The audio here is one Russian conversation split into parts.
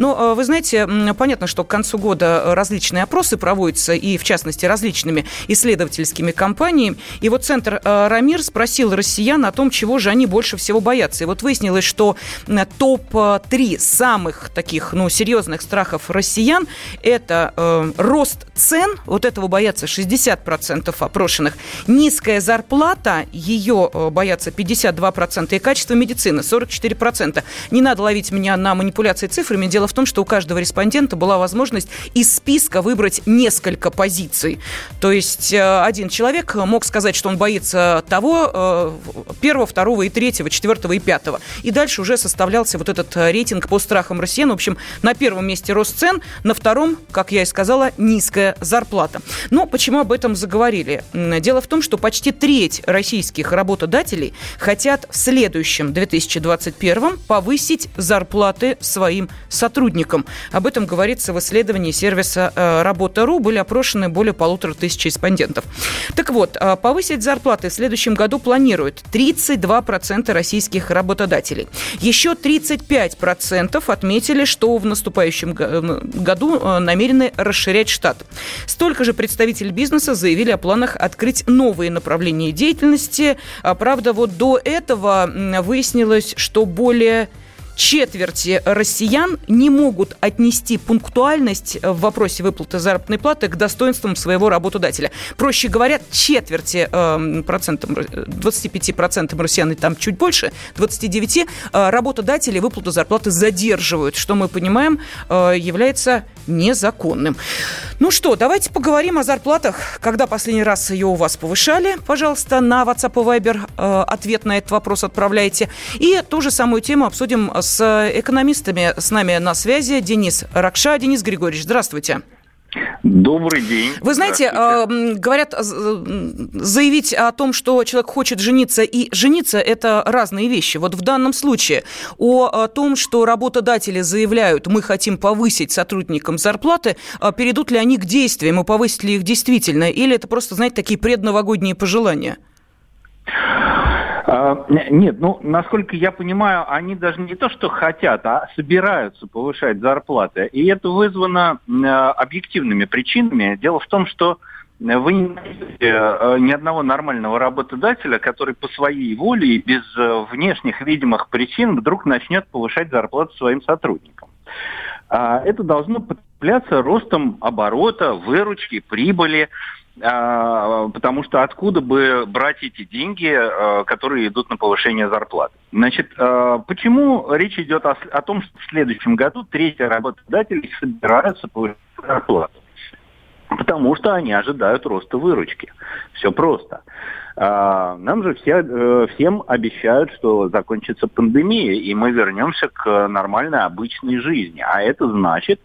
Но вы знаете, понятно, что к концу года различные опросы проводятся, и в частности различными исследовательскими компаниями. И вот Центр Рамир спросил россиян о том, чего же они больше всего боятся. И вот выяснилось, что топ-3 самых таких, ну, серьезных страхов россиян – это э, рост цен, вот этого боятся 60% опрошенных, низкая зарплата, ее боятся 52%, и качество медицины 44%. Не надо ловить меня на манипуляции цифрами. Дело в том, что у каждого респондента была возможность из списка выбрать несколько позиций. То есть э, один человек мог сказать, что он боится того, э, первого, второго и третьего, четвертого и пятого. И дальше уже составлялся вот этот э, рейтинг по страхам россиян. В общем, на первом месте рост цен, на втором, как я и сказала, низкая зарплата. Но почему об этом заговорили? Дело в том, что почти треть российских работодателей хотят в следующем 2021 повысить зарплаты своим сотрудникам. Об этом говорится в исследовании сервиса э, «Работа.ру». Были опрошены более полутора тысяч респондентов. Так вот, э, повысить зарплаты в следующем году планируют 32% российских работодателей. Еще 35% отметили, что в наступающем э, году намерены расширять штат. Столько же представителей бизнеса заявили о планах открыть новые направления деятельности. Правда, вот до этого выяснилось, что более четверти россиян не могут отнести пунктуальность в вопросе выплаты заработной платы к достоинствам своего работодателя. Проще говоря, четверти э, процентам, 25 процентам россиян, и там чуть больше, 29, э, работодатели выплату зарплаты задерживают, что мы понимаем э, является незаконным. Ну что, давайте поговорим о зарплатах. Когда последний раз ее у вас повышали, пожалуйста, на WhatsApp и Viber э, ответ на этот вопрос отправляйте. И ту же самую тему обсудим с с экономистами. С нами на связи Денис Ракша. Денис Григорьевич, здравствуйте. Добрый день. Вы знаете, э, говорят, э, заявить о том, что человек хочет жениться и жениться, это разные вещи. Вот в данном случае о том, что работодатели заявляют, мы хотим повысить сотрудникам зарплаты, э, перейдут ли они к действиям и повысить ли их действительно, или это просто, знаете, такие предновогодние пожелания? А, нет, ну, насколько я понимаю, они даже не то, что хотят, а собираются повышать зарплаты. И это вызвано объективными причинами. Дело в том, что вы не найдете э, ни одного нормального работодателя, который по своей воле и без э, внешних видимых причин вдруг начнет повышать зарплату своим сотрудникам. А это должно подкрепляться ростом оборота, выручки, прибыли. А, потому что откуда бы брать эти деньги, а, которые идут на повышение зарплат? Значит, а, почему речь идет о, о том, что в следующем году третьи работодатели собираются повышать зарплату? Потому что они ожидают роста выручки. Все просто. Нам же все, э, всем обещают, что закончится пандемия, и мы вернемся к нормальной обычной жизни. А это значит,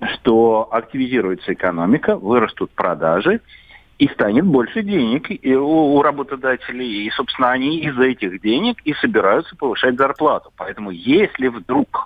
что активизируется экономика, вырастут продажи, и станет больше денег у, работодателей. И, собственно, они из этих денег и собираются повышать зарплату. Поэтому если вдруг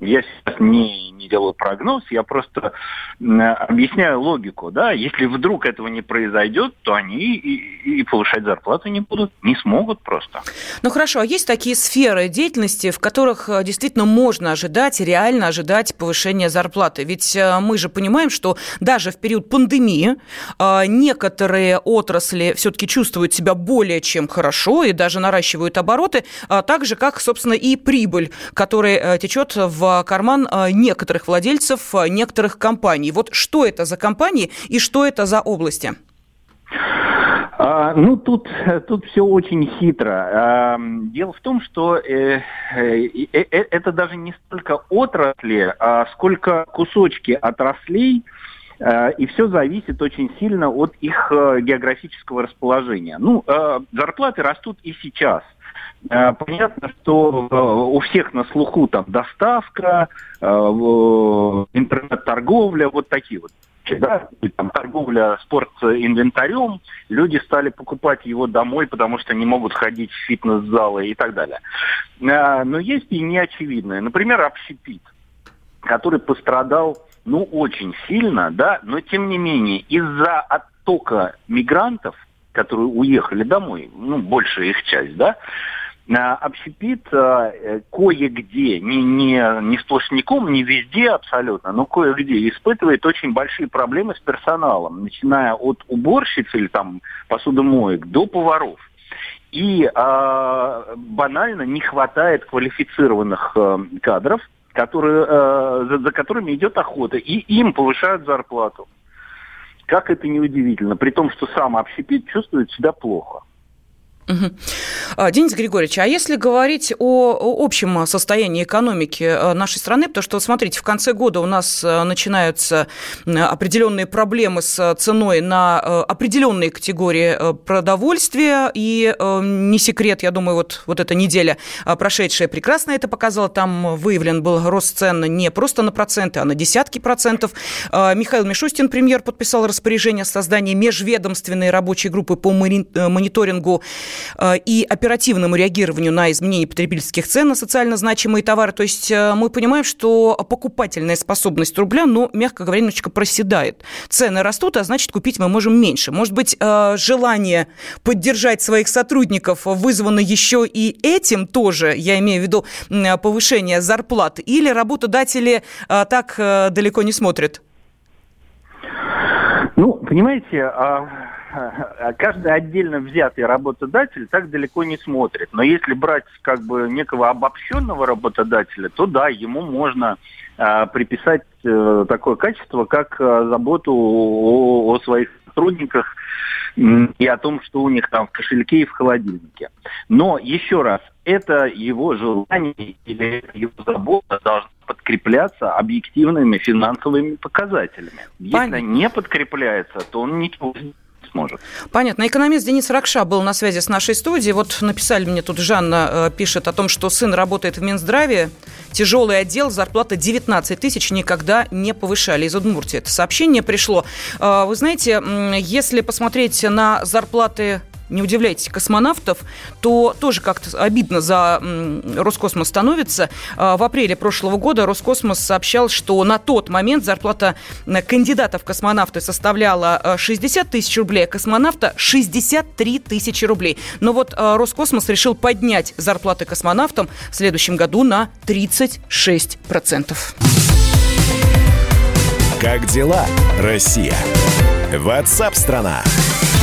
я сейчас не, не делаю прогноз, я просто объясняю логику, да, если вдруг этого не произойдет, то они и, и повышать зарплату не будут, не смогут просто. Ну хорошо, а есть такие сферы деятельности, в которых э, действительно можно ожидать, реально ожидать повышения зарплаты? Ведь э, мы же понимаем, что даже в период пандемии э, некоторые отрасли все-таки чувствуют себя более чем хорошо и даже наращивают обороты, а так же, как, собственно, и прибыль, которая течет в карман э, некоторых владельцев э, некоторых компаний. Вот что это за компании и что это за области? А, ну, тут, тут все очень хитро. А, дело в том, что э, э, э, э, это даже не столько отрасли, а сколько кусочки отраслей, и все зависит очень сильно от их э, географического расположения. Ну, зарплаты растут и сейчас. Э, понятно, что э, у всех на слуху там доставка, э, интернет-торговля, вот такие вот да, там, торговля спортинвентарем, люди стали покупать его домой, потому что не могут ходить в фитнес-залы и так далее. Но есть и неочевидное. Например, общепит, который пострадал ну, очень сильно, да, но тем не менее из-за оттока мигрантов, которые уехали домой, ну, большая их часть, да, общепит э, кое-где, не, не, не сплошняком, не везде абсолютно, но кое-где испытывает очень большие проблемы с персоналом, начиная от уборщиц или там посудомоек до поваров. И э, банально не хватает квалифицированных э, кадров, которые, э, за, за которыми идет охота, и им повышают зарплату. Как это неудивительно, при том, что сам общепит чувствует себя плохо. Угу. Денис Григорьевич, а если говорить о общем состоянии экономики э, нашей страны, потому что, смотрите, в конце года у нас э, начинаются определенные проблемы с ценой на э, определенные категории продовольствия, и не секрет, я думаю, вот, вот эта неделя прошедшая прекрасно это показала, там выявлен был рост цен не просто на проценты, а на десятки процентов. Михаил Мишустин, премьер, подписал распоряжение о создании межведомственной рабочей группы по мониторингу Э, и оперативному реагированию на изменения потребительских цен на социально значимые товары. То есть э, мы понимаем, что покупательная способность рубля, ну, мягко говоря, немножечко проседает. Цены растут, а значит, купить мы можем меньше. Может быть, э, желание поддержать своих сотрудников вызвано еще и этим тоже, я имею в виду повышение зарплат, или работодатели так далеко не смотрят? Ну, понимаете, а а каждый отдельно взятый работодатель так далеко не смотрит. Но если брать как бы некого обобщенного работодателя, то да, ему можно э, приписать э, такое качество, как заботу о своих сотрудниках и о том, что у них там в кошельке и в холодильнике. Но еще раз, это его желание или его забота должна подкрепляться объективными финансовыми показателями. Если не подкрепляется, то он ничего не сможет. Понятно. Экономист Денис Ракша был на связи с нашей студией. Вот написали мне тут, Жанна э, пишет о том, что сын работает в Минздраве, тяжелый отдел, зарплата 19 тысяч никогда не повышали. Из Удмуртии это сообщение пришло. Э, вы знаете, если посмотреть на зарплаты не удивляйтесь, космонавтов, то тоже как-то обидно за Роскосмос становится. А, в апреле прошлого года Роскосмос сообщал, что на тот момент зарплата кандидатов в космонавты составляла 60 а, тысяч рублей, а космонавта 63 тысячи рублей. Но вот а, Роскосмос решил поднять зарплаты космонавтам в следующем году на 36%. Как дела, Россия? Ватсап-страна! страна